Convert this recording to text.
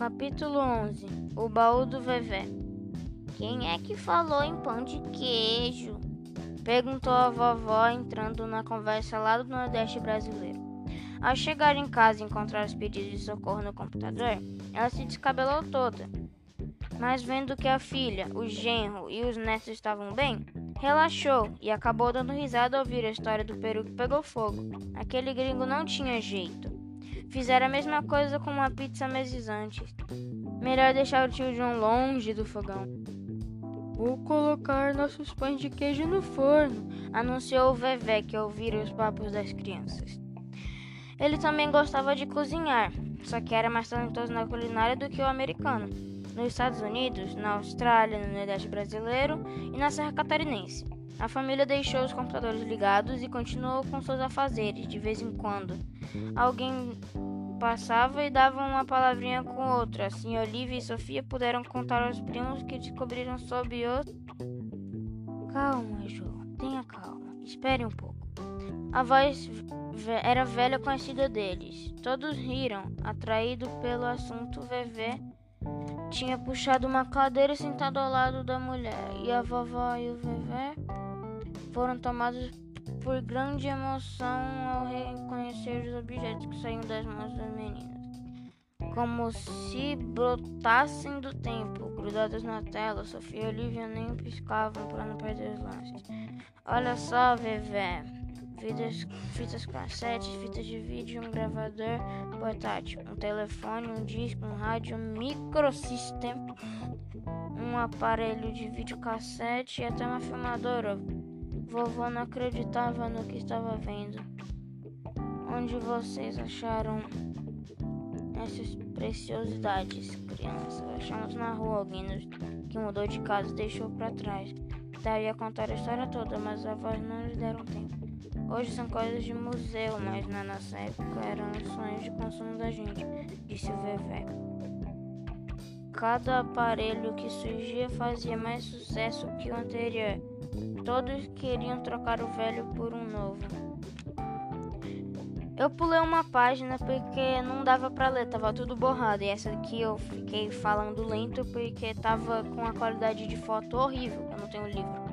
Capítulo 11 O baú do Vevé Quem é que falou em pão de queijo? Perguntou a vovó entrando na conversa lá do Nordeste brasileiro. Ao chegar em casa e encontrar os pedidos de socorro no computador, ela se descabelou toda. Mas vendo que a filha, o genro e os netos estavam bem, relaxou e acabou dando risada ao ouvir a história do peru que pegou fogo. Aquele gringo não tinha jeito. Fizeram a mesma coisa com uma pizza meses antes. Melhor deixar o tio John longe do fogão. Vou colocar nossos pães de queijo no forno, anunciou o Vevé que ouviram os papos das crianças. Ele também gostava de cozinhar, só que era mais talentoso na culinária do que o americano. Nos Estados Unidos, na Austrália, no Nordeste brasileiro e na Serra Catarinense. A família deixou os computadores ligados e continuou com seus afazeres de vez em quando. Alguém passava e dava uma palavrinha com outra. Assim, Olivia e Sofia puderam contar aos primos que descobriram sobre o. Calma, João, tenha calma. Espere um pouco. A voz era velha conhecida deles. Todos riram, atraído pelo assunto. Vevé tinha puxado uma cadeira sentado ao lado da mulher, e a vovó e o Vevé foram tomados por grande emoção ao reconhecer os objetos que saíam das mãos das meninas, como se brotassem do tempo, grudados na tela. Sofia e Olivia nem piscavam para não perder os lances. Olha só, Vevé. Fitas, fitas cassetes, fitas de vídeo, um gravador portátil, um telefone, um disco, um rádio, um microsystem, um aparelho de videocassete e até uma filmadora. Vovó não acreditava no que estava vendo. Onde vocês acharam essas preciosidades, crianças? Achamos na rua alguém que mudou de casa e deixou para trás. Daria contar a história toda, mas as avós não lhes deram tempo. Hoje são coisas de museu, mas na nossa época eram sonhos de consumo da gente, disse o Vevé. Cada aparelho que surgia fazia mais sucesso que o anterior. Todos queriam trocar o velho por um novo. Eu pulei uma página porque não dava para ler, tava tudo borrado. E essa aqui eu fiquei falando lento porque tava com a qualidade de foto horrível. Eu não tenho livro.